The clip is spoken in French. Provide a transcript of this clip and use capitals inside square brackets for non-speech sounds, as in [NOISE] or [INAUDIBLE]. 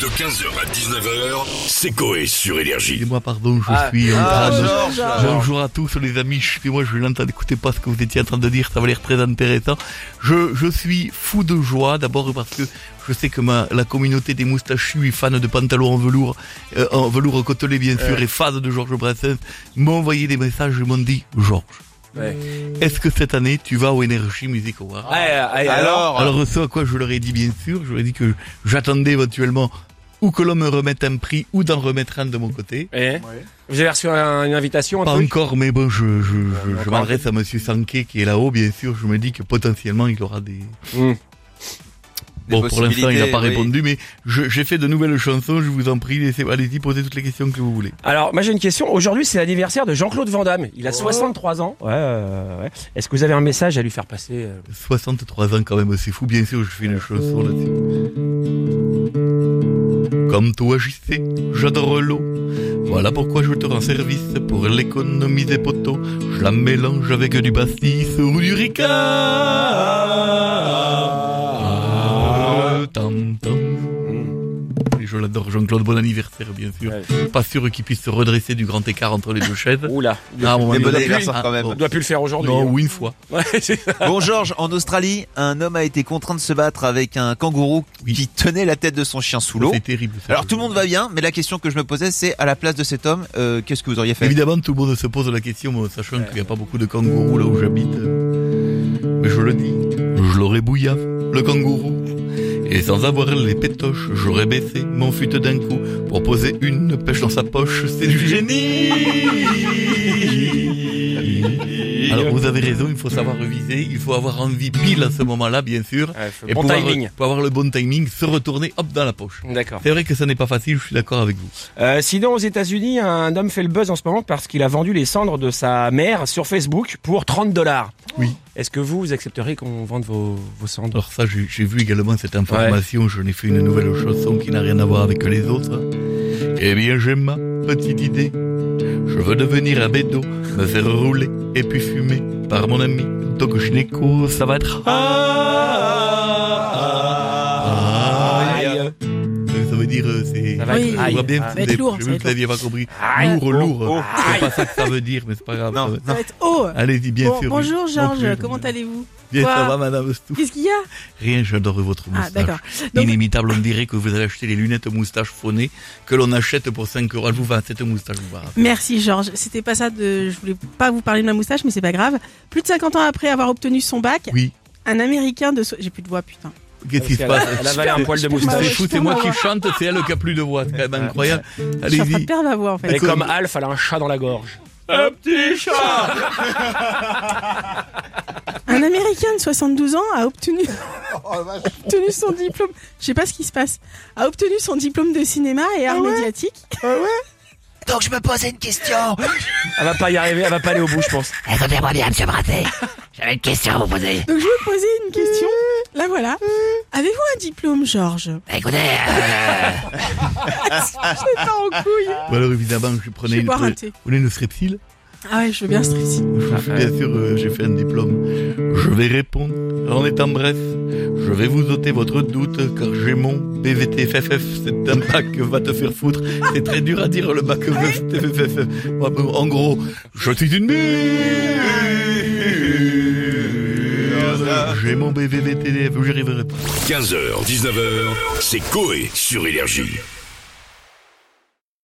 De 15h à 19h, c'est Coé sur Énergie. Excusez-moi, pardon, je Ah, suis en ah, train de... Georges. Bonjour à tous les amis, je n'entends écouter pas ce que vous étiez en train de dire, ça va l'air très intéressant. Je, je suis fou de joie, d'abord parce que je sais que ma, la communauté des moustachus et fans de pantalons en velours, euh, en velours côtelé bien sûr, et fans de Georges Brassens, m'ont envoyé des messages et m'ont dit, Georges, Ouais. est-ce que cette année tu vas au Energy Music Award Ouais, et alors, Alors ce à quoi je leur ai dit bien sûr, je leur ai dit que j'attendais éventuellement ou que l'on me remette un prix ou d'en remettre un de mon côté. Et Vous avez reçu un- une invitation, un Pas truc encore, mais bon, je, je, je, m'adresse à Monsieur Sanké qui est là-haut, bien sûr. Je me dis que potentiellement il aura des. Hmm. Bon, pour l'instant, il n'a pas oui. répondu, mais je- j'ai fait de nouvelles chansons. Je vous en prie, laissez, allez-y, posez toutes les questions que vous voulez. Alors, moi j'ai une question. Aujourd'hui, c'est l'anniversaire de Jean-Claude Van Damme. Il a 63 ans. Ouais, euh, ouais. Est-ce que vous avez un message à lui faire passer euh 63 ans quand même, c'est fou. Bien sûr, je fais une chanson là-dessus. Comme toi, j'y sais, j'adore l'eau. Voilà pourquoi je te rends service pour l'économiser poteau. Je la mélange avec du pastis ou du ricard. Tam, tam. Et je l'adore, Jean-Claude, bon anniversaire, bien sûr. Ouais. Pas sûr qu'il puisse se redresser du grand écart entre les deux chaises. Oula. Ah, bon, anniversaire Ah, quand même. bon. doit plus le faire aujourd'hui. Non, hein. ou une fois. Ouais. Bon Georges, en Australie, un homme a été contraint de se battre avec un kangourou Oui. qui tenait la tête de son chien sous l'eau. C'est terrible. ça. Alors tout le monde va bien, mais la question que je me posais c'est à la place de cet homme, euh, qu'est-ce que vous auriez fait? Évidemment, tout le monde se pose la question, moi, sachant qu'il n'y a pas beaucoup de kangourous là où j'habite. Mais je le dis, je l'aurais bouillave, le kangourou. Et sans avoir les pétoches, j'aurais baissé mon fut d'un coup pour poser une pêche dans sa poche. C'est du génie Alors vous avez raison, il faut savoir reviser, il faut avoir envie pile à ce moment-là, bien sûr. Ouais, faut- Et bon pouvoir, timing. pour avoir le bon timing, se retourner, hop, dans la poche. D'accord. C'est vrai que ça n'est pas facile, je suis d'accord avec vous. Euh, sinon, aux États-Unis, un homme fait le buzz en ce moment parce qu'il a vendu les cendres de sa mère sur Facebook pour 30 dollars. Oui. Est-ce que vous, vous accepteriez qu'on vende vos, vos cendres? Alors ça, j'ai j'ai vu également cette information. Je n'ai fait une nouvelle chanson qui n'a rien à voir avec les autres. Eh bien, j'ai ma petite idée. Je veux devenir un bédo, me faire rouler et puis fumer par mon ami Gynéco. Ça va être... Aïe. Dire, euh, c'est... Ça va être Je aïe. bien Ah. va être lourd, que être vous n'aviez pas compris. Aïe. Lourd, lourd. oh. C'est pas ça que ça veut dire, mais c'est pas grave. Non, ça va. Ça va être haut. Allez-y, bien Bon, sûr. bonjour. Georges, comment allez-vous Bien, Quoi ça va, madame Stouff Qu'est-ce qu'il y a Rien, j'adore votre Ah moustache. d'accord. Donc, Inimitable, on dirait que vous avez acheté les lunettes moustache phonées que l'on achète pour 5 euros. Elle vous va, cette moustache vous merci Georges. C'était pas ça de. Je voulais pas vous parler de ma moustache, mais c'est pas grave. Plus de 50 ans après avoir obtenu son bac, Oui. un Américain de. J'ai plus de voix, putain. Qu'est-ce qui se passe a- Elle avalé un poil de moustache. c'est moi qui chante, c'est elle qui a plus de voix. C'est quand même incroyable. Allez-y. perdre ma voix en fait. Elle est Comme- Alf, elle a un chat dans la gorge. Un petit chat [LAUGHS] Un Américain de 72 ans a obtenu, [LAUGHS] [LAUGHS] obtenu son diplôme. Je sais pas ce qui se passe. A obtenu son diplôme de cinéma et art médiatique. Donc je me posais une question. Elle va pas y arriver, elle va pas aller au bout, je pense. Écoutez-moi bien, monsieur Brassé. J'avais une question à vous poser. Donc je vais poser une question. La voilà. Avez-vous un diplôme, Georges? Écoutez, euh, [LAUGHS] C'est pas en couille. Bon, alors évidemment, je Je prenais vais une, boire un thé. vous voulez une strepsil Ah ouais, je veux bien stresser. Bien sûr, euh, j'ai fait un diplôme. Je vais répondre en étant bref. Je vais vous ôter votre doute car j'ai mon BVTFFF. C'est un bac que va te faire foutre. C'est très dur à dire le bac BVTFFF. Ouais, bon, En gros, je suis une muse. J'ai mon BVTFF, j'y arriverai pas. 15h, 19h, c'est Coé sur Énergie.